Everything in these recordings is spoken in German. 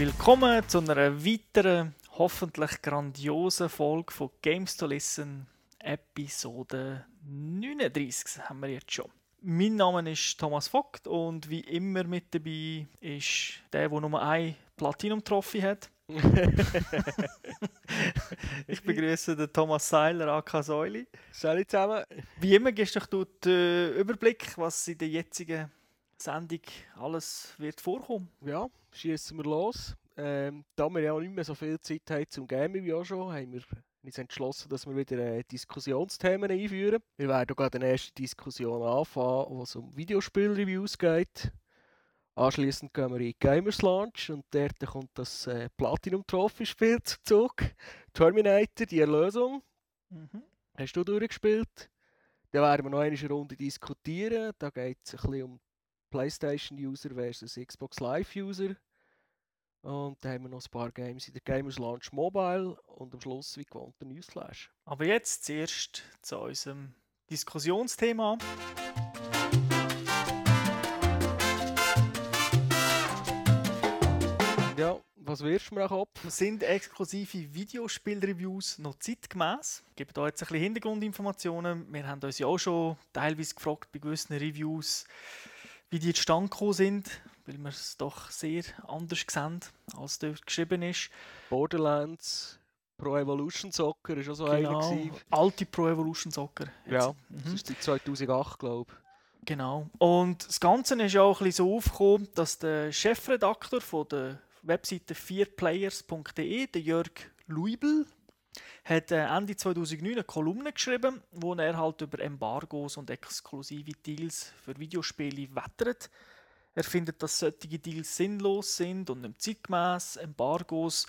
Willkommen zu einer weiteren, hoffentlich grandiosen Folge von Games to Listen, Episode 39 haben wir jetzt schon. Mein Name ist Thomas Vogt und wie immer mit dabei ist der, der Nummer ein Platinum-Trophy hat. ich begrüße den Thomas Seiler, AK Säuli. Salut zusammen. Wie immer gibst du den Überblick, was in der jetzigen Sendung alles wird vorkommen. Ja, schießen wir los. Ähm, da wir ja auch nicht mehr so viel Zeit haben zum Gaming wie auch schon, haben wir uns entschlossen, dass wir wieder äh, Diskussionsthemen einführen. Wir werden gerade eine erste Diskussion anfangen, wo es um Videospielreviews geht. Anschließend gehen wir in Gamers Launch und dort kommt das äh, Platinum Trophy Spiel zum Zug. Terminator, die Erlösung. Mhm. Hast du durchgespielt? Dann werden wir noch eine Runde diskutieren. Da geht es ein bisschen um PlayStation-User versus Xbox Live-User. Und dann haben wir noch ein paar Games in der Gamers Launch Mobile und am Schluss wie gewohnt der Newsflash. Aber jetzt zuerst zu unserem Diskussionsthema. Ja, was wirst du mir auch ab? Sind exklusive Videospielreviews noch zeitgemäß? Ich gebe da jetzt ein bisschen Hintergrundinformationen. Wir haben uns ja auch schon teilweise gefragt bei gewissen Reviews, wie die zustande gekommen sind, weil wir es doch sehr anders sehen, als dort geschrieben ist. Borderlands, Pro Evolution Soccer ist auch so genau, einer. Alte Pro Evolution Soccer. Ja, mhm. das ist die 2008, glaube ich. Genau. Und das Ganze ist ja auch ein bisschen so aufgekommen, dass der Chefredakteur von der Webseite 4players.de, der Jörg Luibel, hat äh, Ende 2009 eine Kolumne geschrieben, wo er halt über Embargos und exklusive Deals für Videospiele wettert. Er findet, dass solche Deals sinnlos sind und nicht zeitgemäß. Embargos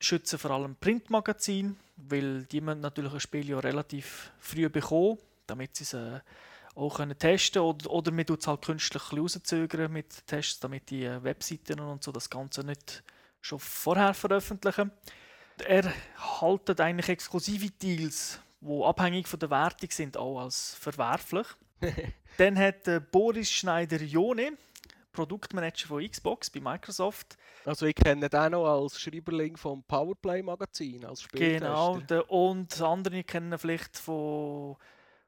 schützen vor allem Printmagazine, weil die müssen natürlich ein Spiel ja relativ früh bekommen, damit sie es äh, auch können testen oder, oder man tut es halt künstlich rauszögern mit Tests, damit die äh, Webseiten und so das Ganze nicht schon vorher veröffentlichen. Er haltet eigentlich exklusive Deals, die abhängig von der Wertung sind, auch als verwerflich. Dann hat äh, Boris Schneider-Jone, Produktmanager von Xbox bei Microsoft. Also ich kenne den auch als Schreiberling vom Powerplay Magazin, als Spieltester. Genau, der, und andere kennen vielleicht von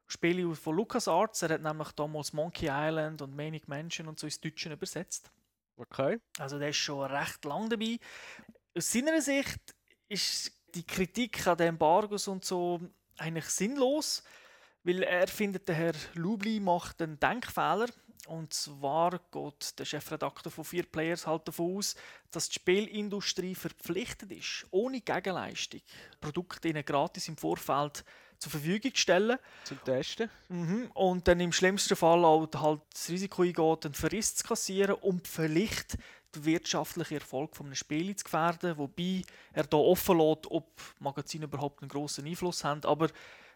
Spiele von LucasArts. Er hat nämlich damals Monkey Island und Manic Mansion und so ins Deutsche übersetzt. Okay. Also der ist schon recht lang dabei. Aus seiner Sicht ist die Kritik an den Embargos und so eigentlich sinnlos, weil er findet, der Herr Lubli macht einen Denkfehler. Und zwar geht der Chefredakteur von vier Players halt davon aus, dass die Spielindustrie verpflichtet ist, ohne Gegenleistung Produkte ihnen gratis im Vorfeld zur Verfügung stellen. Zum Testen. Mhm. Und dann im schlimmsten Fall auch halt das Risiko eingeht, einen Verriss zu kassieren und vielleicht den wirtschaftlichen Erfolg eines Spiels zu gefährden. Wobei er da offen lässt, ob Magazine überhaupt einen grossen Einfluss haben. Aber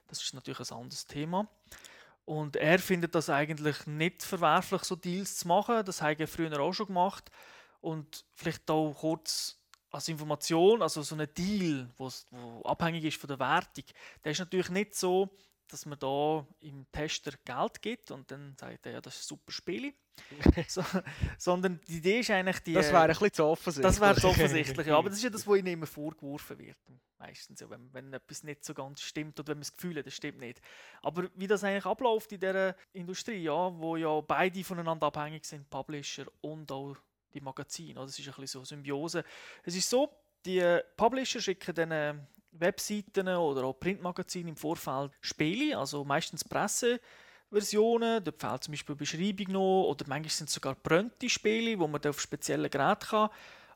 das ist natürlich ein anderes Thema. Und er findet das eigentlich nicht verwerflich, so Deals zu machen. Das hat er früher auch schon gemacht. Und vielleicht auch kurz als Information, also so ein Deal, wo abhängig ist von der Wertung, der ist natürlich nicht so, dass man da im Tester Geld gibt und dann sagt er, ja, das ist ein super Spiel. so, sondern die Idee ist eigentlich die... Das wäre ein bisschen zu offensichtlich. Das wäre zu offensichtlich, ja. Aber das ist ja das, was ihnen immer vorgeworfen wird. Meistens, ja, wenn, wenn etwas nicht so ganz stimmt oder wenn man das Gefühl hat, das stimmt nicht. Aber wie das eigentlich abläuft in dieser Industrie, ja, wo ja beide voneinander abhängig sind, Publisher und auch die Magazine. Das ist ein bisschen so Symbiose. Es ist so, die Publisher schicken dann Webseiten oder auch Printmagazine im Vorfeld Spiele, also meistens Presseversionen. Dort fehlt zum Beispiel Beschreibung noch oder manchmal sind es sogar brennte Spiele, wo man auf speziellen Geräten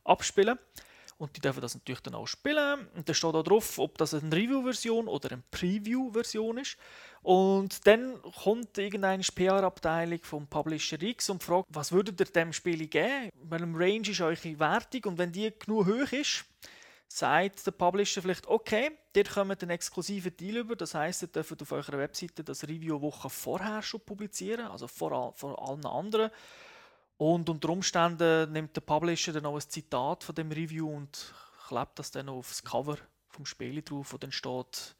abspielen kann. Und die dürfen das natürlich dann auch spielen. Und da steht auch drauf, ob das eine Review-Version oder eine Preview-Version ist. Und dann kommt irgendeine PR-Abteilung vom Publisher X und fragt, was würdet ihr dem Spiel geben? Welchem Range ist eure Wertung? Und wenn die genug hoch ist, sagt der Publisher vielleicht, okay, ihr kommt einen exklusiven Deal über, das heisst, ihr dürft auf eurer Webseite das Review Woche vorher schon publizieren, also vor, vor allen anderen. Und unter Umständen nimmt der Publisher dann auch ein Zitat von dem Review und klebt das dann aufs Cover vom Spiel drauf, wo dann steht,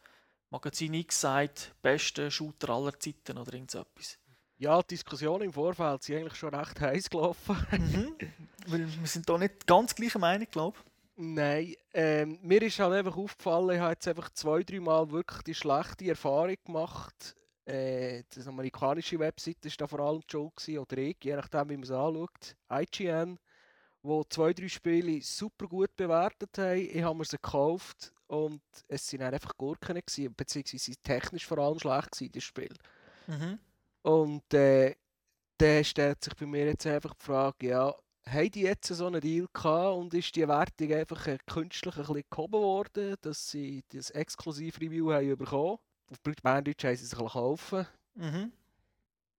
Magazin X sagt, beste Shooter aller Zeiten oder irgend so etwas. Ja, die Diskussionen im Vorfeld sind eigentlich schon recht heiß gelaufen. Mhm. Weil wir sind da nicht ganz gleicher Meinung, glaube ich. Nein, ähm, mir ist halt einfach aufgefallen, ich habe jetzt einfach zwei, drei Mal wirklich die schlechte Erfahrung gemacht. Äh, die amerikanische Webseite war da vor allem Schuld gewesen, oder ich, je nachdem wie man es anschaut. IGN, wo zwei, drei Spiele super gut bewertet haben. Ich habe mir sie gekauft und es sind einfach Gurken gewesen, beziehungsweise technisch vor allem schlecht gewesen, das Spiel. Mhm. Und äh, dann stellt sich bei mir jetzt einfach die Frage, ja, haben die jetzt so einen Deal gehabt und ist die Wertung einfach äh, künstlich ein bisschen gehoben worden, dass sie das Exklusiv-Review haben bekommen? Auf Berndeutsch haben sie sich kaufen. Mhm.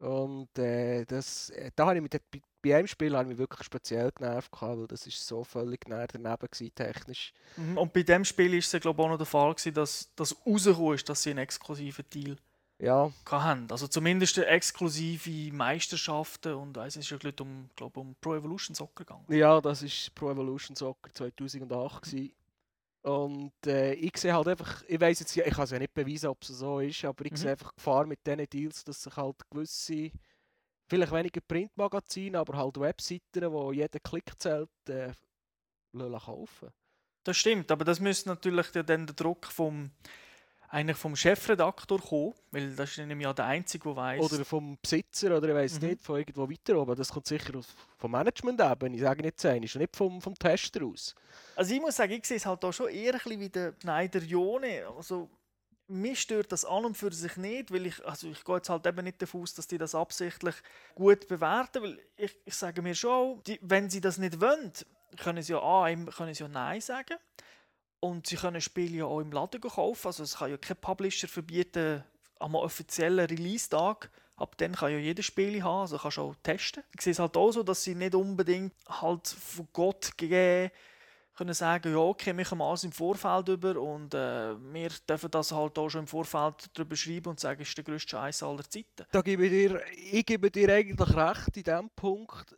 Und äh, das, äh, da habe ich mit bei, bei einem Spiel habe ich mich wirklich speziell genervt, gehabt, weil das ist so völlig daneben gewesen, technisch. Mhm. Und bei dem Spiel ist es glaube ich auch noch der Fall gewesen, dass das rausgekommen ist, dass sie einen exklusiven Deal Ja, haben. Also zumindest exklusive Meisterschaften und es ist ja um, glaub, um Pro Evolution Soccer gegangen. ja, das ist Pro Evolution Soccer 2008 gewesen. Und äh, ich sehe halt einfach, ich weiß jetzt, ich kann es ja nicht beweisen, ob es so ist, aber ich Mhm. sehe einfach Gefahr mit diesen Deals, dass sich halt gewisse, vielleicht weniger Printmagazine, aber halt Webseiten, wo jeder Klick zählt, äh, kaufen. Das stimmt, aber das müsste natürlich dann der Druck vom, eigentlich vom Chefredaktor kommen, weil das ist nämlich ja der Einzige, der weiß. Oder vom Besitzer, oder ich weiß Mhm. nicht, von irgendwo weiter oben. Das kommt sicher aus, vom Management eben, ich sage nicht sein, ist nicht vom, vom Tester aus. Also ich muss sagen, ich sehe es halt da schon eher ein bisschen wie der Schneider Jone. Also mich stört das an und für sich nicht, weil ich, also ich gehe jetzt halt eben nicht davon aus, dass die das absichtlich gut bewerten, weil ich, ich sage mir schon, die, wenn sie das nicht wollen, können sie ja A, können sie ja Nein sagen und sie können Spiele ja auch im Laden kaufen, also es kann ja kein Publisher verbieten, am offiziellen Release-Tag, ab dann kann ja jeder Spiele haben, also kannst du auch testen. Ich sehe es halt auch so, dass sie nicht unbedingt halt von Gott gegeben können sagen, ja okay, wir kommen alles im Vorfeld über. Und äh, wir dürfen das halt auch schon im Vorfeld darüber schreiben und sagen, es ist der grösste Scheiß aller Zeiten. Da gebe ich dir, ich gebe dir eigentlich recht in dem Punkt,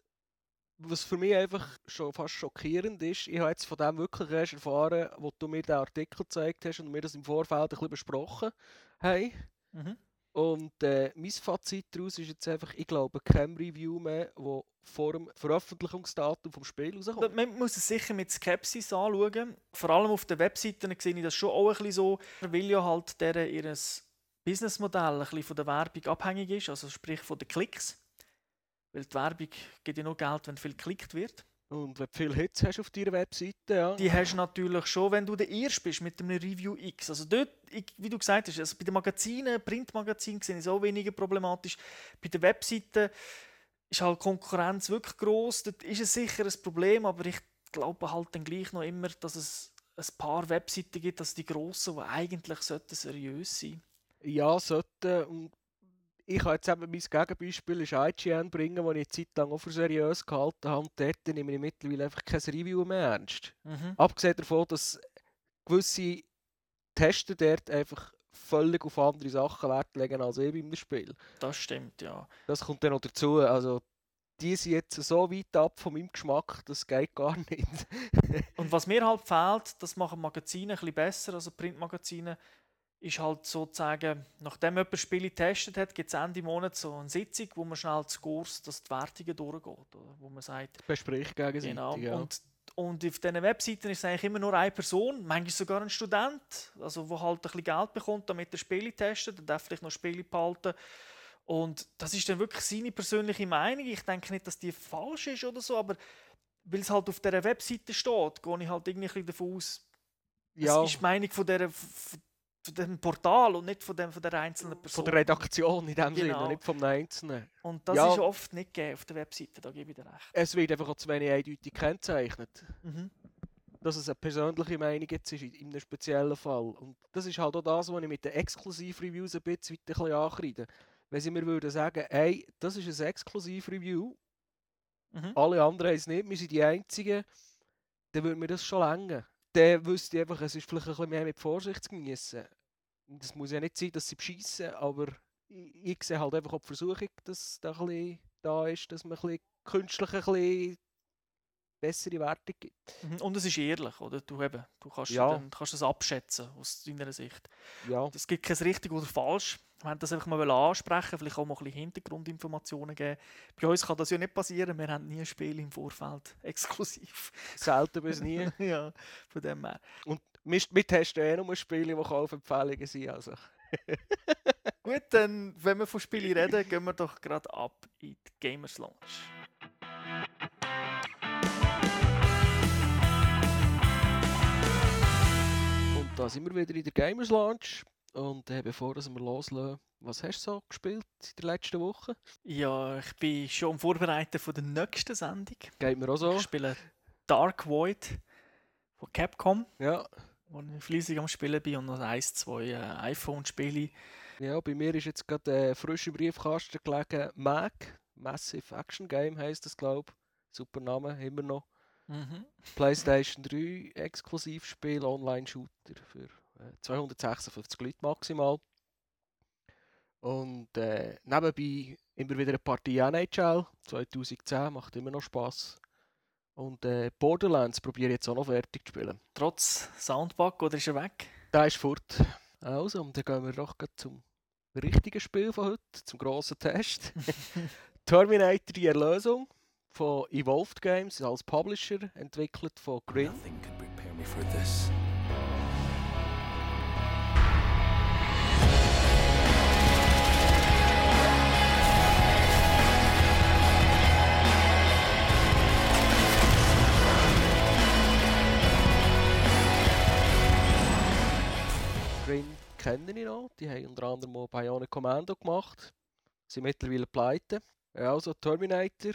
was für mich einfach schon fast schockierend ist. Ich habe jetzt von dem wirklich erst erfahren, wo du mir den Artikel gezeigt hast und wir das im Vorfeld ein bisschen besprochen haben. Mhm. Und äh, mein Fazit daraus ist jetzt einfach, ich glaube, kein Review mehr, das vor dem Veröffentlichungsdatum vom Spiel rauskommt. Man muss es sicher mit Skepsis anschauen. Vor allem auf den Webseiten sehe ich das schon auch ein bisschen so, weil ja halt deren ihres Businessmodell ein bisschen von der Werbung abhängig ist, also sprich von den Klicks. Weil die Werbung gibt ja nur Geld, wenn viel geklickt wird. Und wenn du viele Hits hast auf deiner Webseite, ja. Die hast du natürlich schon, wenn du der Erste bist mit einem Review X. Also dort, wie du gesagt hast, also bei den Magazinen, Printmagazinen sehe ich es auch weniger problematisch. Bei den Webseiten ist halt Konkurrenz wirklich groß. Dort ist es sicher ein Problem, aber ich glaube halt dann gleich noch immer, dass es ein paar Webseiten gibt, also die grossen, die eigentlich sollten seriös sein Ja, sollte. Und ich kann jetzt eben mein Gegenbeispiel ist IGN bringen, das ich eine Zeit lang auch für seriös gehalten habe. Und dort nehme ich mittlerweile einfach kein Review mehr ernst. Mhm. Abgesehen davon, dass gewisse Tester dort einfach völlig auf andere Sachen Wert legen als ich beim Spiel. Das stimmt, ja. Das kommt dann noch dazu. Also, die sind jetzt so weit ab von meinem Geschmack, das geht gar nicht. Und was mir halt fehlt, das machen Magazine ein bisschen besser, also Printmagazine, ist halt sozusagen, nachdem jemand Spiele getestet hat, gibt es Ende Monat so eine Sitzung, wo man schnell zu Kurs, dass die Wertungen durchgeht. Oder? Wo man sagt, Besprich gegenseitig. genau. ja. Und, und auf diesen Webseiten ist es eigentlich immer nur eine Person, manchmal sogar ein Student, also wo halt ein bisschen Geld bekommt, damit er Spiele testet, dann darf vielleicht noch Spiele behalten. Und das ist dann wirklich seine persönliche Meinung. Ich denke nicht, dass die falsch ist oder so, aber weil es halt auf dieser Webseite steht, gehe ich halt irgendwie davon aus, ja, es ist die Meinung von, der, von dem Portal und nicht von, dem, von der einzelnen Person. von der Redaktion in dem Genau. Sinne, nicht vom Einzelnen. Und das Ja. ist oft nicht gegeben auf der Webseite, da gebe ich dir recht. Es wird einfach auch zu wenig eindeutig gekennzeichnet. Mhm. dass es eine persönliche Meinung jetzt ist, in in einem speziellen Fall. Und das ist halt auch das, was ich mit den Exklusiv-Reviews ein bisschen, ein bisschen ankreide. Wenn sie mir würden sagen, hey, das ist ein Exklusiv-Review, Mhm. alle anderen haben es nicht, wir sind die Einzigen, dann würde mir das schon länger. Dann wüsste ich einfach, es ist vielleicht ein bisschen mehr mit Vorsicht zu genießen. Das muss ja nicht sein, dass sie beschissen, aber ich, ich sehe halt einfach auch die Versuchung, dass da ein bisschen da ist, dass man ein bisschen künstlich ein bisschen bessere Wertung gibt. Mhm, Und es ist ehrlich, oder? Du, eben, du kannst, Ja. dann, kannst es abschätzen aus deiner Sicht. Ja, Es gibt kein richtig oder falsch. Wir wollten das einfach mal ansprechen, vielleicht auch mal ein bisschen Hintergrundinformationen geben. Bei uns kann das ja nicht passieren, wir haben nie ein Spiel im Vorfeld exklusiv. selten bis nie. ja, von dem her. Und wir testen eh nur Spiele, die Kaufempfehlungen sind. Also. Gut, dann, wenn wir von Spielen reden, gehen wir doch gerade ab in die Gamers Lounge. Da sind wir wieder in der Gamers Lounge. Und äh, bevor dass wir loslegen, was hast du so gespielt in der letzten Woche? Ja, ich bin schon am Vorbereiten von der nächsten Sendung. Geht mir auch so. Ich spiele Dark Void von Capcom, Ja, wo ich fleissig am Spielen bin und noch ein, zwei äh, iPhone-Spiele. ja, bei mir ist jetzt gerade äh, frisch im Briefkasten gelegen. MAG, Massive Action Game heisst das, glaube ich. Super Name, immer noch. Mhm. PlayStation 3 Exklusivspiel, Online-Shooter für äh, 256 Leute maximal. Und äh, nebenbei immer wieder eine Partie NHL 2010, macht immer noch Spaß. Und äh, Borderlands probiere ich jetzt auch noch fertig zu spielen. Trotz Soundbug oder ist er weg? Der ist fort. Also, und dann gehen wir doch zum richtigen Spiel von heute, zum grossen Test. Terminator die Erlösung von Evolved Games als Publisher, entwickelt von Grin. Nothing could prepare me for this. Grin kenne ich noch, die haben unter anderem auch Bionic Commando gemacht, sind mittlerweile pleite. Also Terminator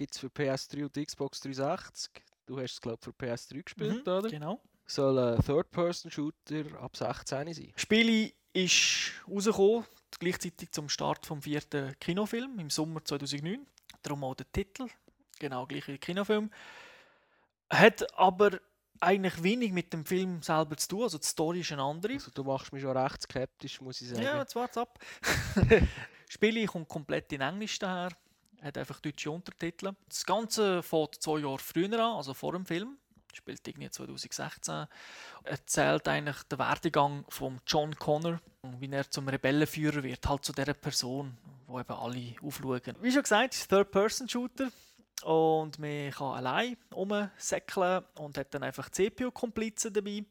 gibt es für PS3 und Xbox 360. Du hast es glaube ich für PS3 gespielt, Mhm, oder? Genau. Soll ein Third-Person-Shooter ab 16 sein. Das Spiel ist rausgekommen, gleichzeitig zum Start vom vierten Kinofilm im Sommer 2009. Darum auch der Titel, genau gleich wie der Kinofilm. Hat aber eigentlich wenig mit dem Film selber zu tun, also die Story ist eine andere. Also du machst mich schon recht skeptisch, muss ich sagen. Ja, jetzt wart's ab. das Spiel kommt komplett in Englisch daher, hat einfach deutsche Untertitel. Das Ganze fängt zwei Jahre früher an, also vor dem Film. Spielt irgendwie 2016. Erzählt eigentlich den Werdegang von John Connor, wie er zum Rebellenführer wird, halt zu dieser Person, wo eben alle aufschauen. Wie schon gesagt, ist Third-Person-Shooter. Und man kann allein rumsäckeln und hat dann einfach CPU-Komplizen dabei.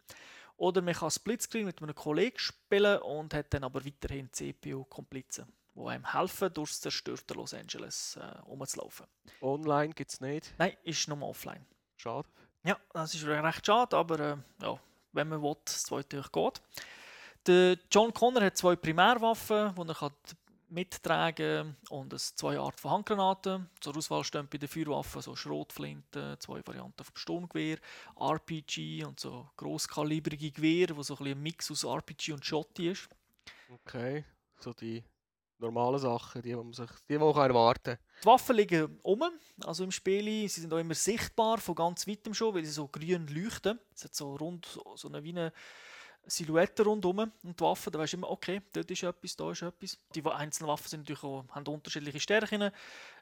Oder man kann Splitscreen mit einem Kollegen spielen und hat dann aber weiterhin CPU-Komplizen, die einem helfen, durch das zerstörte Los Angeles äh, rumzulaufen. Online gibt es nicht. Nein, ist nur offline. Schade. Ja, das ist recht schade, aber äh, ja, wenn man will, das zweite durch geht. Der John Connor hat zwei Primärwaffen, die er kann mittragen und es zwei Arten von Handgranaten. Zur Auswahl stehen bei den Feuerwaffen so Schrotflinten, zwei Varianten vom Sturmgewehr, RPG und so grosskalibrige Gewehre, wo so ein, ein Mix aus RPG und Schotti ist. Okay. So die normalen Sachen, die, die man sich die, man kann erwarten Die Waffen liegen um, also im Spiel. Sie sind auch immer sichtbar, von ganz weitem schon, weil sie so grün leuchten. Es hat so rund, so eine, wie eine Silhouette rundum. Und die Waffen, da weißt du immer, okay, dort ist etwas, da ist etwas. Die einzelnen Waffen sind natürlich auch, haben unterschiedliche Stärken.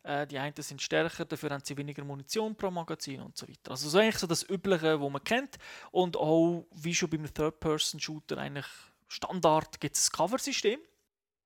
Äh, die einen sind stärker, dafür haben sie weniger Munition pro Magazin und so weiter. Also so eigentlich so das Übliche, was man kennt. Und auch, wie schon beim Third-Person-Shooter eigentlich Standard, gibt es ein Cover-System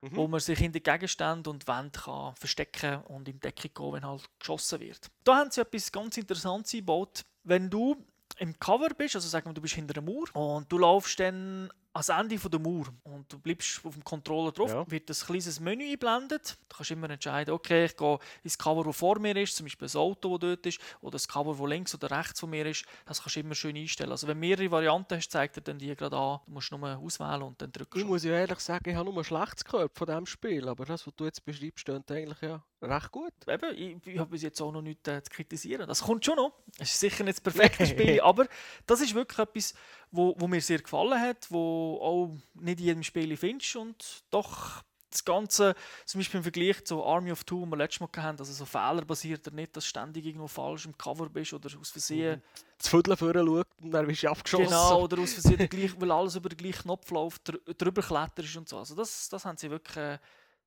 Mhm. wo man sich hinter Gegenständen und Wänden kann verstecken und in Deckung gehen, wenn halt geschossen wird. Da haben sie etwas ganz Interessantes eingebaut. Wenn du im Cover bist, also sagen wir, du bist hinter einer Mauer und du laufst dann ans Ende der Mauer und du bleibst auf dem Controller drauf, Ja. wird ein kleines Menü eingeblendet. Du kannst immer entscheiden, okay, ich gehe ins Cover, das vor mir ist, zum Beispiel das Auto, das dort ist, oder das Cover, das links oder rechts von mir ist. Das kannst du immer schön einstellen. Also wenn du mehrere Varianten hast, zeigt er dann die gerade an. Du musst nur auswählen und dann drückst Ich du. muss ja ehrlich sagen, ich habe nur ein schlechtes gehört von diesem Spiel, aber das, was du jetzt beschreibst, klingt eigentlich ja recht gut. eben, ich, ich habe bis jetzt auch noch nichts äh, zu kritisieren. Das kommt schon noch. Es ist sicher nicht das perfekte. Spiel, aber das ist wirklich etwas, wo, wo mir sehr gefallen hat, wo auch nicht in jedem Spiel findest und doch das Ganze, zum Beispiel im Vergleich zu Army of Two, wo wir letztes Mal hatten, also so fehlerbasiert, nicht, dass du ständig irgendwo falsch im Cover bist oder aus Versehen Das Viertel vorher schaut und dann bist du abgeschossen. Genau, oder aus Versehen gleich, weil alles über den gleichen Knopf läuft, dr drüber kletterst und so. Also das, das haben sie wirklich äh,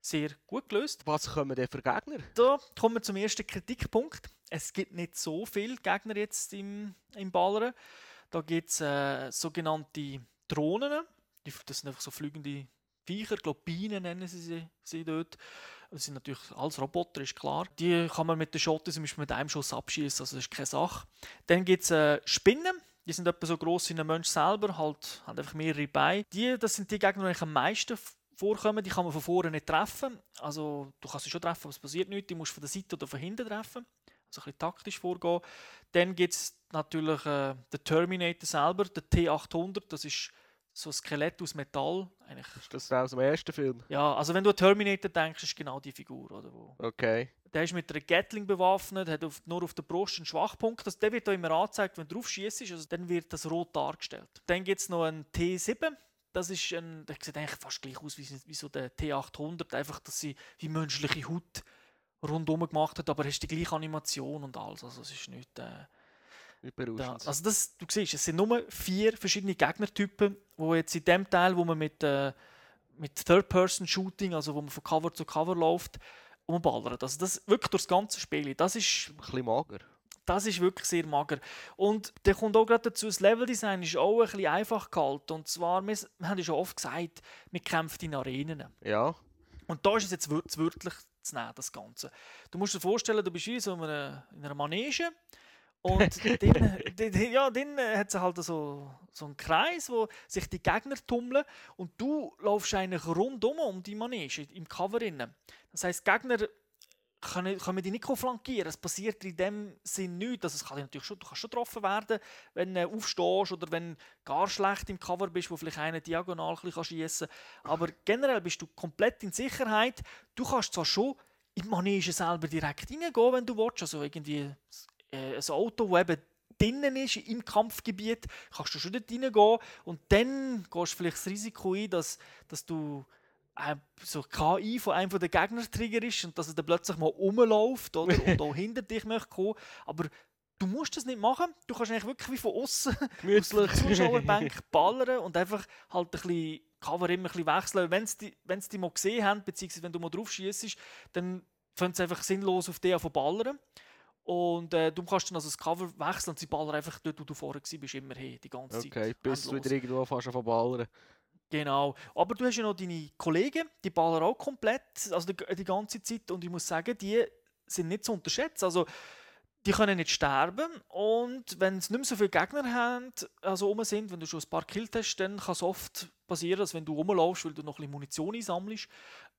sehr gut gelöst. Was kommen denn für Gegner? Da kommen wir zum ersten Kritikpunkt. Es gibt nicht so viele Gegner jetzt im, im Ballern. Da gibt es äh, sogenannte Drohnen. Das sind einfach so fliegende Viecher, Globinen nennen sie sie, sie dort. Das sind natürlich alles Roboter, ist klar. Die kann man mit der Schotte zum Beispiel mit einem Schuss abschießen, also das ist keine Sache. Dann gibt es äh, Spinnen. Die sind etwa so groß wie ein Mensch selber, halt, haben einfach mehrere Beine. Die, das sind die Gegner, die am meisten vorkommen. Die kann man von vorne nicht treffen. Also, du kannst sie schon treffen, aber es passiert nichts. Die musst du von der Seite oder von hinten treffen. Also ein bisschen taktisch vorgehen. Dann gibt es natürlich äh, den Terminator selber, der T800. Das ist so ein Skelett aus Metall. Eigentlich. Ist das aus dem ersten Film? Ja, also wenn du an Terminator denkst, ist genau die Figur. Oder, wo Okay. der ist mit einer Gatling bewaffnet, hat auf, nur auf der Brust einen Schwachpunkt. Das, der wird auch immer angezeigt, wenn du drauf schießt, also dann wird das rot dargestellt. Dann gibt es noch einen T7. Das ist ein, der sieht eigentlich fast gleich aus wie, wie so der T800. Einfach, dass sie wie menschliche Haut rundum gemacht hat, aber hast die gleiche Animation und alles. Also es ist nicht... Äh, da. Also das, du siehst, es sind nur vier verschiedene Gegnertypen, wo jetzt in dem Teil, wo man mit, äh, mit Third-Person-Shooting, also wo man von Cover zu Cover läuft, umballert. Also das wirklich durchs ganze Spiel. Das ist, Ein bisschen mager. Das ist wirklich sehr mager. Und der kommt auch gerade dazu, das Leveldesign ist auch ein bisschen einfach gehalten. Und zwar, wir, wir haben ja schon oft gesagt, wir kämpfen in Arenen. Ja. Und da ist es jetzt wörtlich zu nehmen, das Ganze. Du musst dir vorstellen, du bist wie so in einer, in einer Manege und dann, dann, ja, dann hat es halt so, so einen Kreis, wo sich die Gegner tummeln und du laufst eigentlich rundum um die Manege im Cover. Das heisst, die Gegner können, können dich nicht flankieren. Es passiert in dem Sinn nichts. Also es kann natürlich schon, du kannst schon getroffen werden, wenn du aufstehst oder wenn du gar schlecht im Cover bist, wo vielleicht einer diagonal ein schiessen kann. Aber generell bist du komplett in Sicherheit. Du kannst zwar schon in die Manege selber direkt reingehen, wenn du willst. Also irgendwie äh, ein Auto, das eben drinnen ist, im Kampfgebiet, kannst du schon dort reingehen. Und dann gehst du vielleicht das Risiko ein, dass, dass du so KI von einem der Gegner triggerst und dass er dann plötzlich mal rumläuft oder, und auch hinter dich möchte kommen. Aber du musst das nicht machen. Du kannst eigentlich wirklich wie von außen aus der Zuschauerbank ballern und einfach halt ein bisschen Cover immer ein bisschen wechseln. Wenn sie die, wenn's die mal gesehen haben, beziehungsweise wenn du mal drauf schießt, dann fangen sie einfach sinnlos auf dich zu ballern. Und äh, du kannst dann also das Cover wechseln und sie ballern einfach dort, wo du vorher warst, bist immer hin, die ganze Zeit. Okay, bis du wieder irgendwo fast an ballern. Genau. Aber du hast ja noch deine Kollegen, die ballern auch komplett, also die, die ganze Zeit. Und ich muss sagen, die sind nicht zu unterschätzen. Also, die können nicht sterben. Und wenn es nicht mehr so viele Gegner haben, also rum sind, wenn du schon ein paar killt hast, dann kann es oft passieren, dass wenn du rumlaufst, weil du noch ein bisschen Munition einsammelst,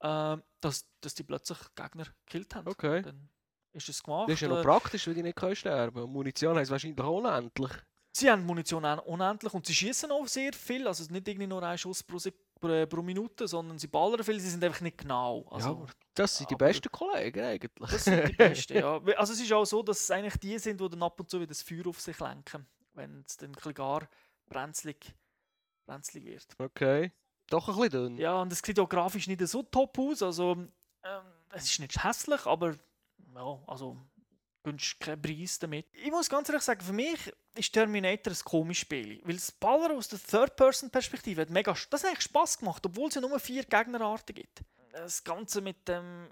äh, dass, dass die plötzlich Gegner gekillt haben. Okay. Dann ist es gemacht. Das ist ja noch Äh, praktisch, weil die nicht können sterben Und Munition heisst wahrscheinlich unendlich. Sie haben Munition un- unendlich und sie schießen auch sehr viel. Also nicht irgendwie nur ein Schuss pro, pro, pro Minute, sondern sie ballern viel. Sie sind einfach nicht genau. Also, ja, das sind die besten Kollegen eigentlich. Das sind die Besten, ja. Also es ist auch so, dass es eigentlich die sind, die dann ab und zu wieder das Feuer auf sich lenken, wenn es dann ein gar brenzlig, brenzlig wird. Okay. Doch ein bisschen dünn. Ja, und es sieht auch grafisch nicht so top aus. Also ähm, es ist nicht hässlich, aber ja, also gönnst keinen Preis damit. Ich muss ganz ehrlich sagen, für mich ist Terminator ein komisches Spiel. Weil das Baller aus der Third-Person-Perspektive hat mega, das hat eigentlich Spass gemacht, obwohl es ja nur vier Gegnerarten gibt. Das Ganze mit dem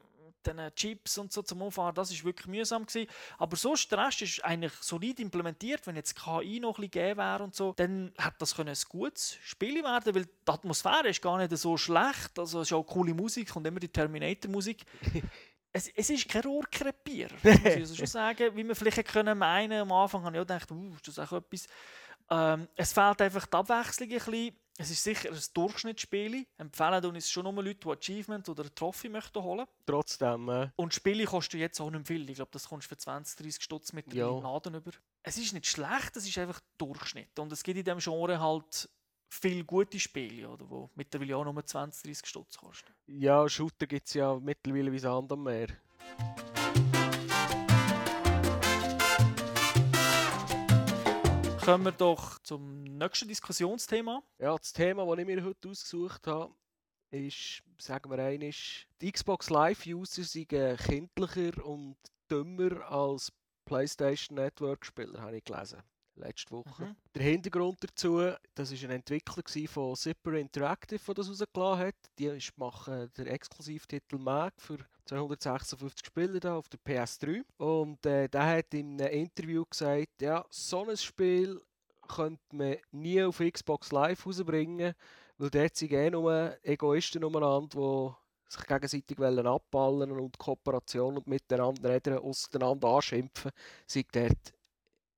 den Chips und so zum Umfahren, das ist wirklich mühsam gewesen. Aber so der Rest ist eigentlich solid implementiert. Wenn jetzt KI noch ein bisschen gegeben wäre und so, dann hätte das können ein gutes Spiel werden, weil die Atmosphäre ist gar nicht so schlecht. Also es ist auch coole Musik und immer die Terminator-Musik. Es, es ist kein Rohrkrepierer, das muss ich also schon sagen. Wie man vielleicht können meinen am Anfang habe ich auch gedacht, uh, ist das auch etwas. Ähm, es fehlt einfach die Abwechslung ein bisschen. Es ist sicher ein Durchschnittsspiel. Empfehlen tun es schon nur Leute, die Achievement oder eine Trophy möchten holen. Trotzdem, äh, Und Spiele kosten jetzt auch nicht viel. Ich glaube, das kommst du für 20, 30 Stutz mit dem Laden über. Es ist nicht schlecht, es ist einfach Durchschnitt. Und es gibt in diesem Genre halt viele gute Spiele, oder, die mittlerweile auch nur 20, 30 Stutz kosten. ja, Shooter gibt es ja mittlerweile wie Sand am Meer. Kommen wir doch zum nächsten Diskussionsthema. Ja, das Thema, das ich mir heute ausgesucht habe, ist, sagen wir einmal, die Xbox Live-User sind kindlicher und dümmer als PlayStation Network-Spieler, habe ich gelesen. Letzte Woche. Mhm. Der Hintergrund dazu, das war ein Entwickler von Zipper Interactive, der das rausgelassen hat. Die ist- machen den Exklusivtitel Mag für 256 Spieler da auf der PS3. Und äh, der hat in einem Interview gesagt, ja, so ein Spiel könnte man nie auf Xbox Live rausbringen, weil dort sind eh nur Egoisten umeinander, die sich gegenseitig wollen abballen und Kooperation und miteinander reden, auseinander anschimpfen, sind dort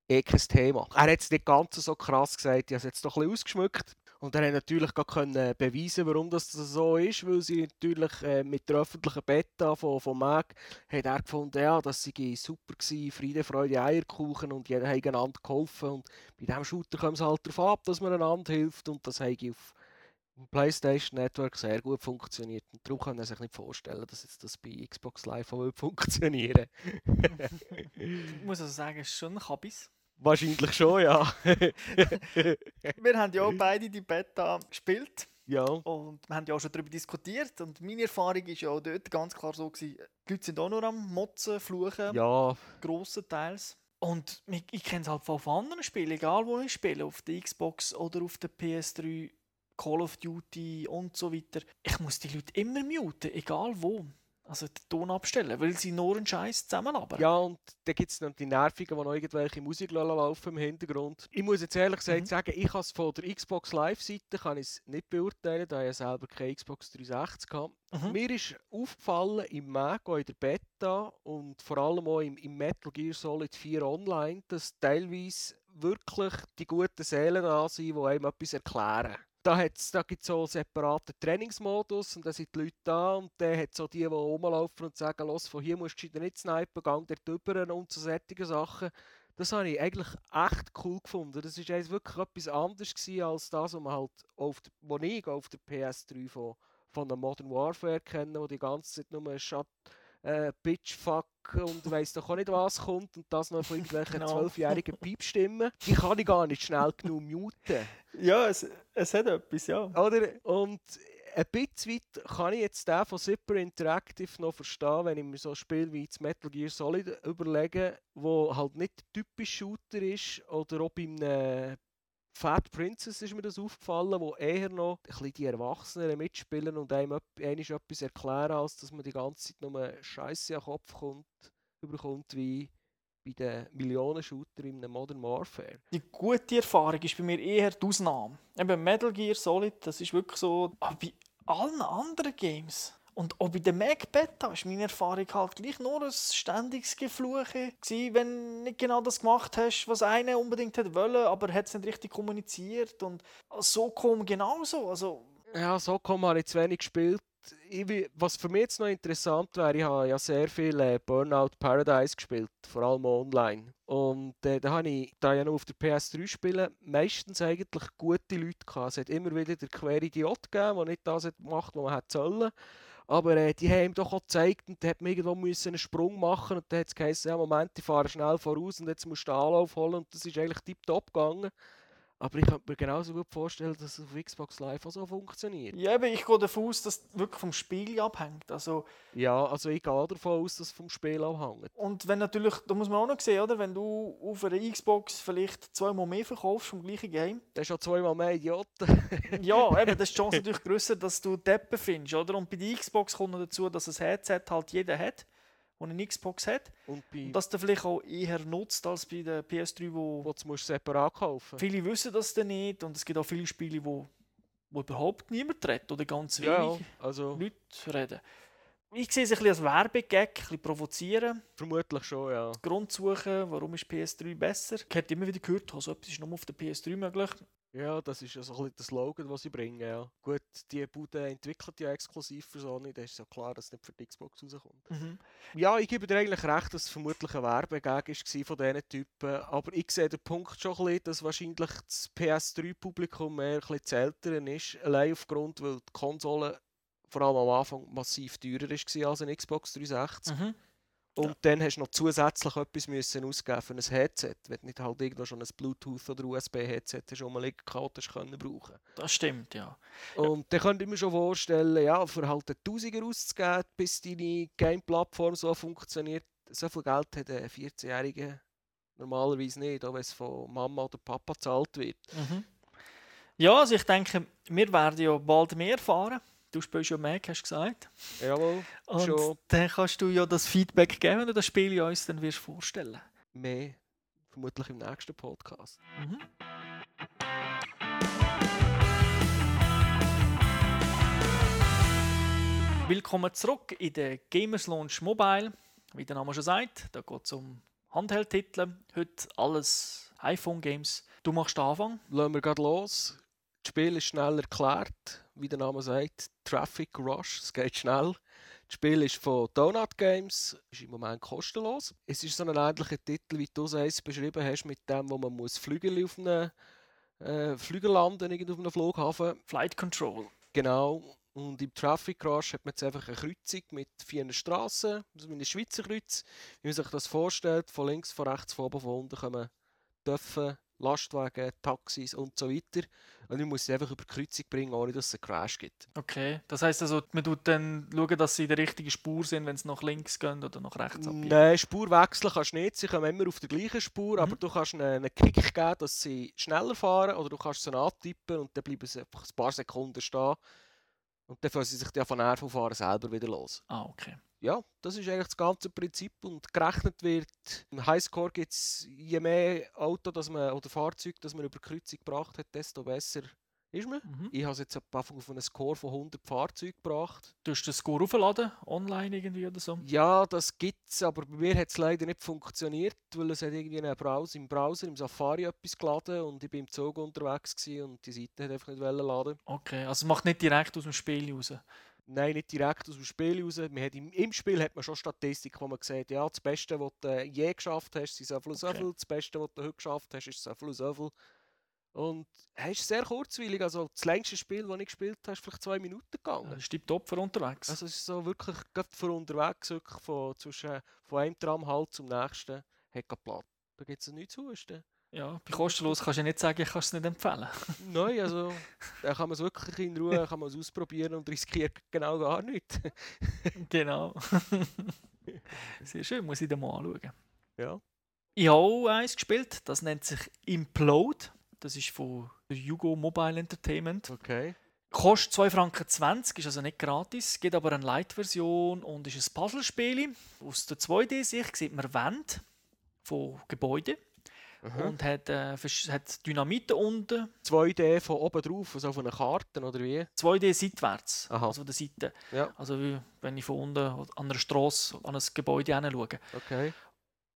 eh kein Thema. Er hat es nicht ganz so krass gesagt, ich habe es jetzt doch ein bisschen ausgeschmückt. Und er hat natürlich gar können beweisen, warum das so ist, weil sie natürlich äh, mit der öffentlichen Beta von, von Mac hat er gefunden, ja, das sei super gewesen, Friede, Freude, Eierkuchen und jeder hat einander geholfen und bei diesem Shooter kommt es halt darauf ab, dass man einander hilft und das hat auf dem PlayStation Network sehr gut funktioniert und darum kann er sich nicht vorstellen, dass jetzt das bei Xbox Live auch funktionieren Ich muss also sagen, es ist schon ein Kabis. Wahrscheinlich schon, ja. Wir haben ja auch beide die Beta gespielt ja. und wir haben ja auch schon darüber diskutiert. Und meine Erfahrung ist ja auch dort ganz klar so gewesen, die Leute sind auch nur am Motzen, Fluchen, Ja, grossenteils. Und ich, ich kenne es halt von anderen Spielen, egal wo ich spiele, auf der Xbox oder auf der PS3, Call of Duty und so weiter. Ich muss die Leute immer muten, egal wo. Also den Ton abstellen, weil sie nur einen Scheiß zusammenlabern. Ja, und dann gibt es noch die Nervigen, die noch irgendwelche Musik laufen im Hintergrund. Ich muss jetzt ehrlich gesagt Mhm. sagen, ich kann es von der Xbox Live-Seite kann nicht beurteilen, da ich ja selber keine Xbox 360 habe. Mhm. Mir ist aufgefallen im Mac, auch in der Beta und vor allem auch im, im Metal Gear Solid 4 Online, dass teilweise wirklich die guten Seelen da sind, die einem etwas erklären. Da, da gibt es so einen separaten Trainingsmodus und da sind die Leute da und dann hat so die, die rumlaufen und sagen, los, von hier musst du nicht snipen, gang dort drüber und so solche Sachen. Das habe ich eigentlich echt cool gefunden. Das war wirklich etwas anderes als das, was man halt auf der, ich auf der PS3 von, von einem Modern Warfare kenne, wo die ganze Zeit nur Shot, äh, Bitch, Fuck und weiss doch auch nicht was kommt und das noch von irgendwelchen Genau. zwölfjährigen Piepstimmen. Die kann ich gar nicht schnell genug muten. Ja, es, es hat etwas, ja. Oder? Und ein bisschen weit kann ich jetzt den von Zipper Interactive noch verstehen, wenn ich mir so ein Spiel wie das Metal Gear Solid überlege, wo halt nicht der typische Shooter ist, oder ob im äh, Fat Princess ist mir das aufgefallen, wo eher noch ein bisschen die Erwachsenen mitspielen und einem etwas erklären, als dass man die ganze Zeit nur Scheiße an den Kopf kommt, überkommt, wie bei den Millionen-Shooter in einem Modern Warfare. Die gute Erfahrung ist bei mir eher die Ausnahme. Eben Metal Gear Solid, das ist wirklich so. Aber bei allen anderen Games und auch bei der Mac Beta ist meine Erfahrung halt gleich nur ein ständiges Gefluche gewesen, wenn nicht genau das gemacht hast, was einer unbedingt hätte wollen, aber hat es nicht richtig kommuniziert und so kommen genauso. Also Ja, so kommen habe ich zu wenig gespielt. Ich, was für mich jetzt noch interessant wäre, ich habe ja sehr viel äh, Burnout Paradise gespielt, vor allem online. Und äh, da habe ich, da ja noch auf der PS3 spiele, meistens eigentlich gute Leute gehabt. Es hat immer wieder der quere Idiot gegeben, der nicht das hat gemacht, was man hätte sollen. Aber äh, die haben ihm doch auch gezeigt und da hat irgendwo müssen einen Sprung machen und dann hat es geheißen, ja Moment, ich fahre schnell voraus und jetzt musst du den Anlauf holen und das ist eigentlich tiptop gegangen. Aber ich könnte mir genauso gut vorstellen, dass es auf Xbox Live auch so funktioniert. ja, eben, ich gehe davon aus, dass es wirklich vom Spiel abhängt. Also Ja, also ich gehe davon aus, dass es vom Spiel abhängt. Und wenn natürlich, da muss man auch noch sehen, oder? Wenn du auf einer Xbox vielleicht zweimal mehr verkaufst vom gleichen Game, Das ist schon zweimal mehr Idioten. ja, eben, das ist die Chance natürlich grösser, dass du Deppen findest, oder? Und bei der Xbox kommt noch dazu, dass ein Headset halt jeder hat, der eine Xbox hat. Und Und das du vielleicht auch eher nutzt als bei der PS3, wo wo du musst separat kaufen viele wissen das dann nicht. Und es gibt auch viele Spiele, wo, wo überhaupt niemand redet oder ganz wenig Ja, also Leute reden. Ich sehe es ein bisschen als Werbegag, ein bisschen provozieren. vermutlich schon, ja. Grund suchen, warum ist PS3 besser. Ich habe immer wieder gehört, also etwas ist nur auf der PS3 möglich. Ja, das ist ja so ein bisschen der Slogan, den sie bringen, ja. Gut, die Bude entwickelt ja exklusiv für Sony, da ist ja klar, dass es nicht für die Xbox rauskommt. Ja, ich gebe dir eigentlich recht, dass es vermutlich ein Werbegag war von diesen Typen. Aber ich sehe den Punkt schon ein bisschen, dass wahrscheinlich das PS3-Publikum mehr ein bisschen das Ältere ist. Allein aufgrund, weil die Konsole vor allem am Anfang massiv teurer war als eine Xbox 360. Mhm. Und dann hast du noch zusätzlich etwas müssen ausgeben für ein Headset. Wenn du nicht halt irgendwo schon ein Bluetooth- oder USB-Headset hast, rumliegen gehabt hast können brauchen. Das stimmt, ja. Und dann könnte ich mir schon vorstellen, ja, für halt einen Tausiger auszugeben, bis deine Game-Plattform so funktioniert, so viel Geld hat ein 14-Jähriger normalerweise nicht, auch wenn es von Mama oder Papa gezahlt wird. Mhm. Ja, also ich denke, wir werden ja bald mehr fahren. Du spielst ja Mac, hast du gesagt. Jawohl, Und schon dann kannst du ja das Feedback geben, wenn du das Spiel uns dann wirst vorstellen. mehr, vermutlich im nächsten Podcast. Mhm. Willkommen zurück in der Gamers Launch Mobile. Wie der Name schon sagt, da geht es um Handheld-Titel. Heute alles iPhone-Games. Du machst den Anfang. Lassen wir gerade los. Das Spiel ist schnell erklärt, wie der Name sagt. Traffic Rush, es geht schnell. Das Spiel ist von Donut Games, ist im Moment kostenlos. Es ist so ein ähnlicher Titel, wie du es beschrieben hast, mit dem, wo man muss Flügel auf einem äh, Flügel landen, irgendwo auf einem Flughafen. Flight Control. Genau. Und im Traffic Rush hat man jetzt einfach eine Kreuzung mit vier Straßen, also mit einem Schweizer Kreuz. Wie man sich das vorstellt, von links, von rechts, von oben, von unten kommen Dörfer, Lastwagen, Taxis und so weiter. Und man muss sie einfach über die Kreuzung bringen, ohne dass es einen Crash gibt. Okay. Das heisst also, man tut dann schauen, dass sie in der richtigen Spur sind, wenn sie nach links gehen oder nach rechts abbiegen. Nein, Spur wechseln kannst du nicht. Sie kommen immer auf der gleichen Spur, Mhm. aber du kannst ihnen einen Kick geben, dass sie schneller fahren oder du kannst sie antippen und dann bleiben sie einfach ein paar Sekunden stehen. Und dann fangen sie sich dann von Nervenfahren selber wieder los. Ah, okay. Ja, das ist eigentlich das ganze Prinzip und gerechnet wird. Im Highscore gibt es, je mehr Auto dass man, oder Fahrzeug, das man über Kreuzung gebracht hat, desto besser ist man. Mhm. Ich habe jetzt auf auf einen Score von 100 Fahrzeugen gebracht. Du hast den Score aufladen, online irgendwie oder so. Ja, das gibt es, aber bei mir hat es leider nicht funktioniert, weil es hat irgendwie einen Browser, im Browser, im Safari etwas geladen und ich bin im Zug unterwegs und die Seite hat einfach nicht laden. Okay, also es macht nicht direkt aus dem Spiel raus. Nein, nicht direkt aus dem Spiel raus. Man hat im, Im Spiel hat man schon Statistik, wo man sieht, ja, das Beste, was du je geschafft hast, sind so viel und so viel. Das Beste, was du heute geschafft hast, ist so viel und so viel. Und es ist sehr kurzweilig. Also das längste Spiel, das ich gespielt habe, ist vielleicht zwei Minuten gegangen. Das ist tiptop für unterwegs. Also es ist so wirklich von unterwegs, wirklich von, zwischen, von einem Tramhalt zum nächsten, hat geplant. Da gibt es nichts zu husten. Ja, bei kostenlos kannst du ja nicht sagen, ich kann es nicht empfehlen. Nein, also da kann man es wirklich in Ruhe kann man es ausprobieren und riskiert genau gar nichts. genau. Sehr schön, muss ich dir mal anschauen. ja. Ich habe auch eins gespielt, das nennt sich Implode. Das ist von Yugo Mobile Entertainment. Okay. Kostet 2,20 Franken, ist also nicht gratis, gibt aber eine Light-Version und ist ein Puzzlespiel. Aus der 2D-Sicht sieht man Wände von Gebäuden Aha. und hat, äh, hat Dynamite unten, 2D von oben drauf, also auf einer Karte oder wie? 2D seitwärts, Aha. also von der Seite. Ja. Also wenn ich von unten an einer Straße an ein Gebäude hinschaue. Okay.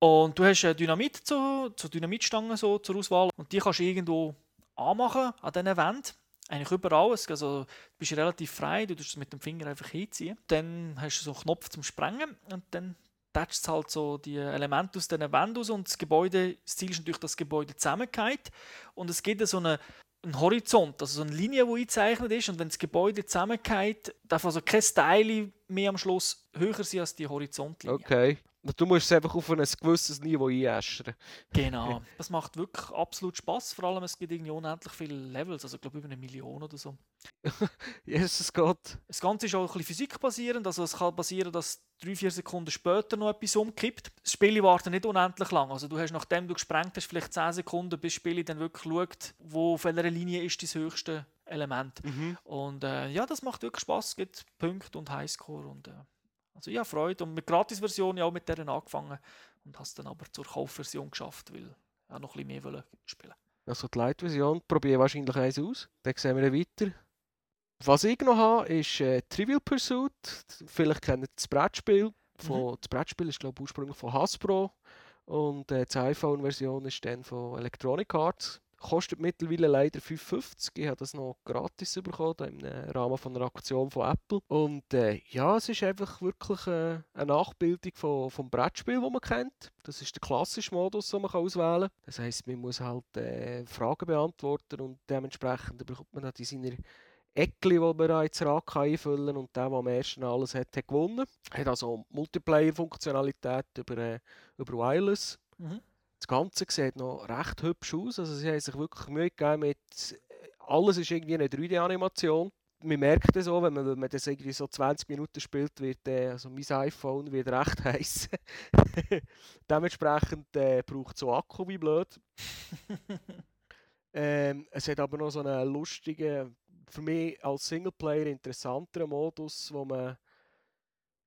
Und du hast äh, Dynamit zu, zu Dynamitstangen so zur Auswahl und die kannst du irgendwo anmachen an diesen Wänden. Eigentlich überall. Also, du bist relativ frei, du tust es mit dem Finger einfach hinziehen. Dann hast du so einen Knopf zum Sprengen und dann tätschst halt so die Elemente aus diesen Wänden und das Gebäude, das Ziel ist natürlich, dass das Gebäude zusammengeht. Und es gibt so eine, einen Horizont, also so eine Linie, die eingezeichnet ist und wenn das Gebäude zusammengeht, darf also kein Teil mehr am Schluss höher sein als die Horizontlinie. Okay. Du musst es einfach auf ein gewisses Niveau einäschern. Genau. Das macht wirklich absolut Spaß. Vor allem, es gibt irgendwie unendlich viele Levels, also ich glaube über eine Million oder so. Jesus Gott. Das Ganze ist auch ein bisschen physikbasierend, also es kann passieren, dass drei, vier Sekunden später noch etwas umkippt. Das Spiel wartet nicht unendlich lang. Also du hast, nachdem du gesprengt hast, vielleicht 10 Sekunden, bis das Spiel dann wirklich schaut, wo auf welcher Linie ist das höchste Element. Mhm. Und äh, ja, das macht wirklich Spaß. Es gibt Punkte und Highscore. Und, äh, also ja, Freude. Und mit Gratis-Version ja auch mit der angefangen und hast dann aber zur Kaufversion geschafft, weil ich noch ein bisschen mehr wollte spielen. Also die Light-Version probiere ich wahrscheinlich eins aus. Dann sehen wir weiter. Was ich noch habe, ist äh, Trivial Pursuit. Vielleicht kennt ihr das Brettspiel. Von, Das Brettspiel ist glaube ich ursprünglich von Hasbro. Und äh, die iPhone-Version ist dann von Electronic Arts. Kostet mittlerweile leider 5,50. Ich habe das noch gratis bekommen, im äh, Rahmen von einer Aktion von Apple. Und äh, ja, es ist einfach wirklich äh, eine Nachbildung von, vom Brettspiel, das man kennt. Das ist der klassische Modus, den man auswählen kann. Das heisst, man muss halt äh, Fragen beantworten und dementsprechend bekommt man dann in seiner Eckli, die man da ins Rad einfüllen kann und der, der am ersten alles hat, hat gewonnen. Hat also Multiplayer-Funktionalität über, äh, über Wireless. Mhm. Das Ganze sieht noch recht hübsch aus. Also sie haben sich wirklich Mühe gegeben mit... Alles ist irgendwie eine 3D-Animation. man merkt es auch, wenn man, wenn man das irgendwie so 20 Minuten spielt, wird äh, also mein iPhone wird recht heiß. Dementsprechend äh, braucht es so Akku wie blöd. ähm, es hat aber noch so einen lustigen, für mich als Singleplayer interessanteren Modus, wo man,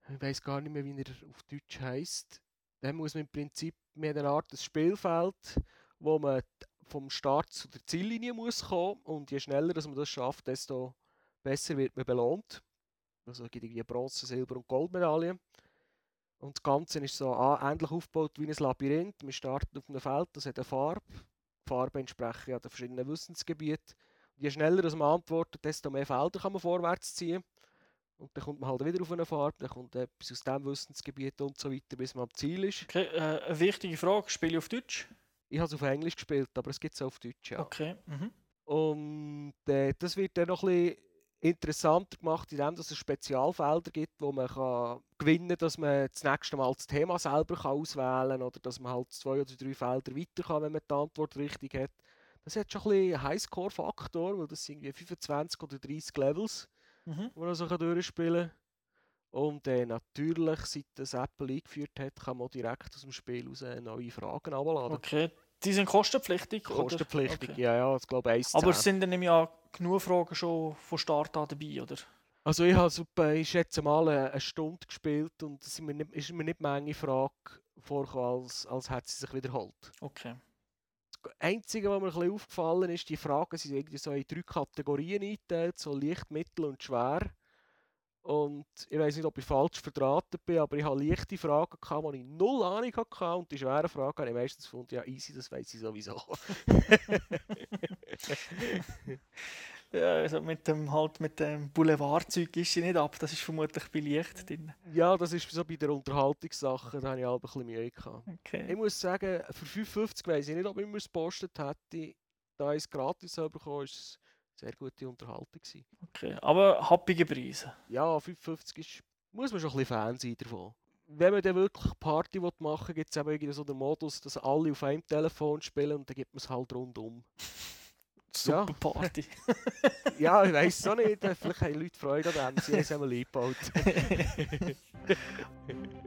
ich weiß gar nicht mehr, wie er auf Deutsch heißt. Dann muss man im Prinzip mit einer Art des Spielfeld, wo man vom Start zu der Ziellinie muss kommen und je schneller dass man das schafft, desto besser wird man belohnt. Also es gibt irgendwie Bronze, Silber und Goldmedaillen. Und das Ganze ist so ah, ähnlich aufgebaut wie ein Labyrinth. Man startet auf einem Feld, das hat eine Farbe. Die Farben entsprechen ja den verschiedenen Wissensgebieten. Und je schneller dass man antwortet, desto mehr Felder kann man vorwärts ziehen. Und dann kommt man halt wieder auf eine Farbe, dann kommt etwas aus diesem Wissensgebiet und so weiter, bis man am Ziel ist. Okay, äh, eine wichtige Frage, spiele ich auf Deutsch? Ich habe es auf Englisch gespielt, aber es gibt es auch auf Deutsch, ja. Okay. Mhm. Und äh, das wird dann noch ein bisschen interessanter gemacht, indem es Spezialfelder gibt, wo man kann gewinnen kann, dass man das nächste Mal das Thema selber kann auswählen kann oder dass man halt zwei oder drei Felder weiter kann, wenn man die Antwort richtig hat. Das hat schon ein bisschen einen Highscore-Faktor, weil das sind irgendwie 25 oder 30 Levels, Mhm. die man so durchspielen kann. Und äh, natürlich, seit das Apple eingeführt hat, kann man direkt aus dem Spiel raus neue Fragen abladen. Okay. Die sind kostenpflichtig? Kostenpflichtig, Okay. ja, ja, ich glaube 1 Aber es sind dann im Jahr genug Fragen schon von Start an dabei, oder? Also ich habe ich schätze mal eine, eine Stunde gespielt und es ist mir nicht, ist mir nicht Menge Frage vorgekommen, als, als hätte sie sich wiederholt. Okay. Einzige, was mir ein aufgefallen ist, die Fragen sind irgendwie so in drei Kategorien eingeteilt, so leicht, mittel und schwer. Und ich weiß nicht, ob ich falsch verdrahtet bin, aber ich habe leichte Fragen die ich null Ahnung hatte und die schweren Fragen habe ich meistens gefunden, ja easy, das weiß ich sowieso. Ja, also mit dem, halt mit dem Boulevardzeug ist sie nicht ab. Das ist vermutlich bei Licht drin. ja, das ist so bei der Unterhaltungssache, da habe ich halt ein bisschen Mühe gehabt. Ich Okay. muss sagen, für 5,50 weiß ich nicht, ob ich mir es gepostet hätte. Da ich es gratis bekommen war es eine sehr gute Unterhaltung. Gewesen. okay. Aber happige Preise. Ja, 5,50 ist, muss man schon ein bisschen Fan sein davon. Wenn man dann wirklich Party machen will, gibt es eben so den Modus, dass alle auf einem Telefon spielen und dann gibt man es halt rundum. Ja. Super Party. Ja, ich weiß es auch nicht. Vielleicht haben Leute Freude an dem, sie haben es einmal eingebaut.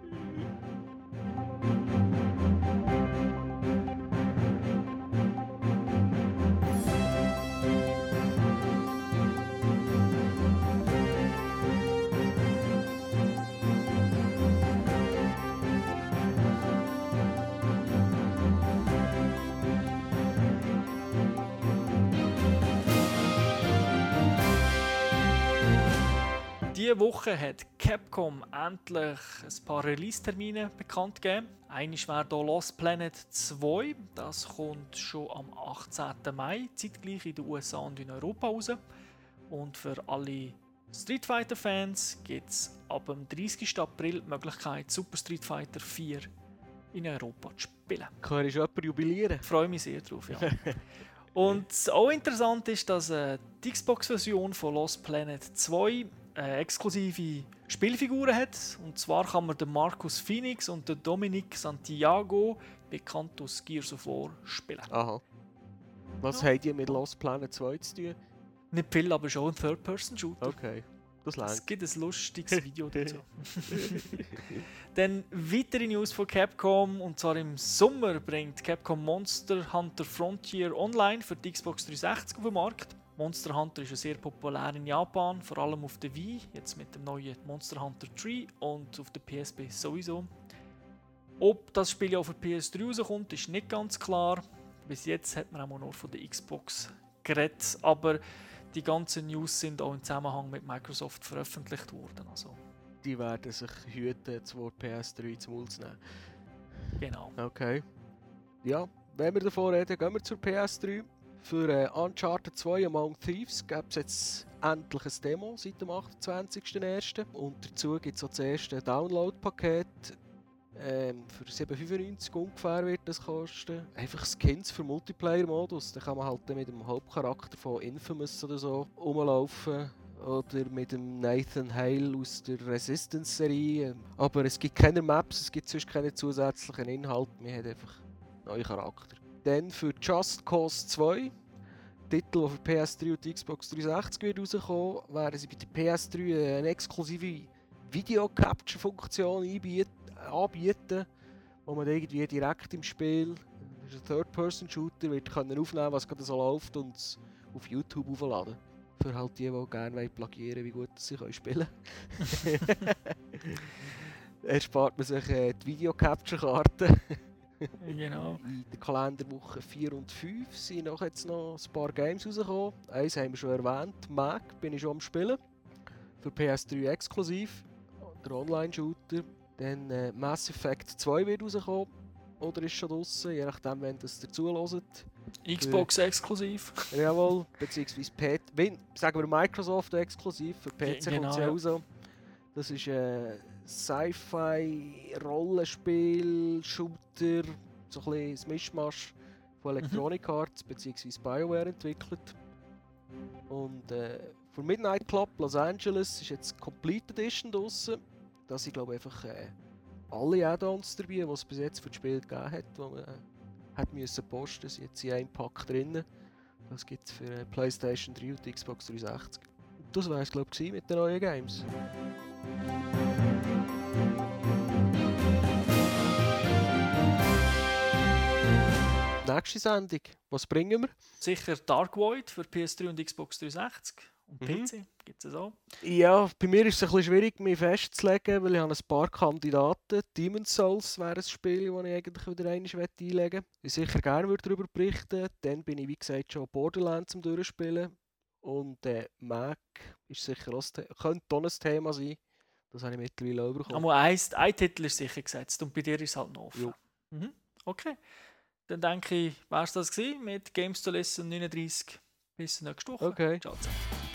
Diese Woche hat Capcom endlich ein paar Release-Termine bekannt gegeben. Eines wäre hier Lost Planet 2. Das kommt schon am 18. Mai, zeitgleich in den USA und in Europa raus. Und für alle Street Fighter-Fans gibt es ab dem 30. April die Möglichkeit, Super Street Fighter 4 in Europa zu spielen. Kann ich jemand jubilieren? Ich freue mich sehr drauf, ja. Und auch interessant ist, dass äh, die Xbox-Version von Lost Planet 2 äh, exklusive Spielfiguren hat. Und zwar kann man den Marcus Phoenix und den Dominic Santiago, bekannt aus Gears of War, spielen. Aha. Was habt ihr mit Lost Planet 2 zu tun? Nicht viel, aber schon ein Third-Person-Shooter. Okay, das. Es gibt ein lustiges Video dazu. Dann weitere News von Capcom und zwar im Sommer bringt Capcom Monster Hunter Frontier Online für die Xbox 360 auf den Markt. Monster Hunter ist ja sehr populär in Japan, vor allem auf der Wii, jetzt mit dem neuen Monster Hunter 3 und auf der PSP sowieso. Ob das Spiel auch für PS3 rauskommt, ist nicht ganz klar. Bis jetzt hat man auch nur von der Xbox geredet, aber die ganzen News sind auch im Zusammenhang mit Microsoft veröffentlicht worden. Also, Die werden sich hüten, das Wort PS3 zum Mund zu nehmen. genau. Okay. Ja, wenn wir davon reden, gehen wir zur PS3. Für äh, Uncharted 2 Among Thieves gibt es jetzt endlich ein Demo seit dem 28.01. Und dazu gibt es auch das erste Download-Paket. Ähm, für 7,95 ungefähr wird das kosten. Einfach Skins für Multiplayer-Modus. Da kann man halt mit dem Hauptcharakter von Infamous oder so rumlaufen. Oder mit dem Nathan Hale aus der Resistance-Serie. Aber es gibt keine Maps, es gibt sonst keine zusätzlichen Inhalte. Man hat einfach neue Charakter. Dann für Just Cause 2 Titel, der für PS3 und Xbox 360 wird rauskommen, werden sie bei der PS3 eine exklusive Video-Capture-Funktion anbieten, wo man irgendwie direkt im Spiel, das ist ein Third-Person-Shooter, wird können aufnehmen, was gerade so läuft und es auf YouTube aufladen. Für halt die, die gerne plagieren wie gut sie können spielen können. spart man sich äh, die Video-Capture-Karte. genau. In der Kalenderwoche 4 und 5 sind noch jetzt noch ein paar Games rausgekommen. Eins haben wir schon erwähnt, Mac bin ich schon am Spielen. Für PS3 exklusiv. Der Online-Shooter. Dann äh, Mass Effect 2 wird rauskommen. Oder ist schon draußen, je nachdem, wenn das dazu hört. Xbox exklusiv. Jawohl, beziehungsweise wenn, sagen wir Microsoft exklusiv, für PC Ge- genau, kommt es ja raus. Das ist ein Sci-Fi, Rollenspiel, Shooter, so ein bisschen ein Mischmasch von Mhm. Electronic Arts bzw. BioWare entwickelt. Und äh, für Midnight Club Los Angeles ist jetzt Complete Edition draussen. Da sind glaube ich einfach äh, alle Add-ons dabei, die es bis jetzt für das Spiel gegeben hat, die man äh, hat müssen posten. sind jetzt in einem Pack drin. Das gibt es für äh, PlayStation 3 und Xbox 360. Und das war es glaube ich mit den neuen Games. Nächste Sendung, was bringen wir? Sicher Dark Void für PS3 und Xbox 360. Und Mhm. PC gibt es auch. Ja, bei mir ist es ein bisschen schwierig, mich festzulegen, weil ich habe ein paar Kandidaten. Demon's Souls wäre ein Spiel, das ich eigentlich wieder einmal einlegen möchte. Ich sicher gerne darüber berichten. Dann bin ich, wie gesagt, schon Borderlands zum Durchspielen. Und äh, Mac ist sicher auch, könnte auch ein Thema sein. Das habe ich mittlerweile auch bekommen. Aber ein, ein Titel ist sicher gesetzt und bei dir ist es halt noch offen. Mhm. Okay. Dann denke ich, war es das gewesen mit Games to Listen 39. Bis nächste Woche. Okay. Ciao zusammen.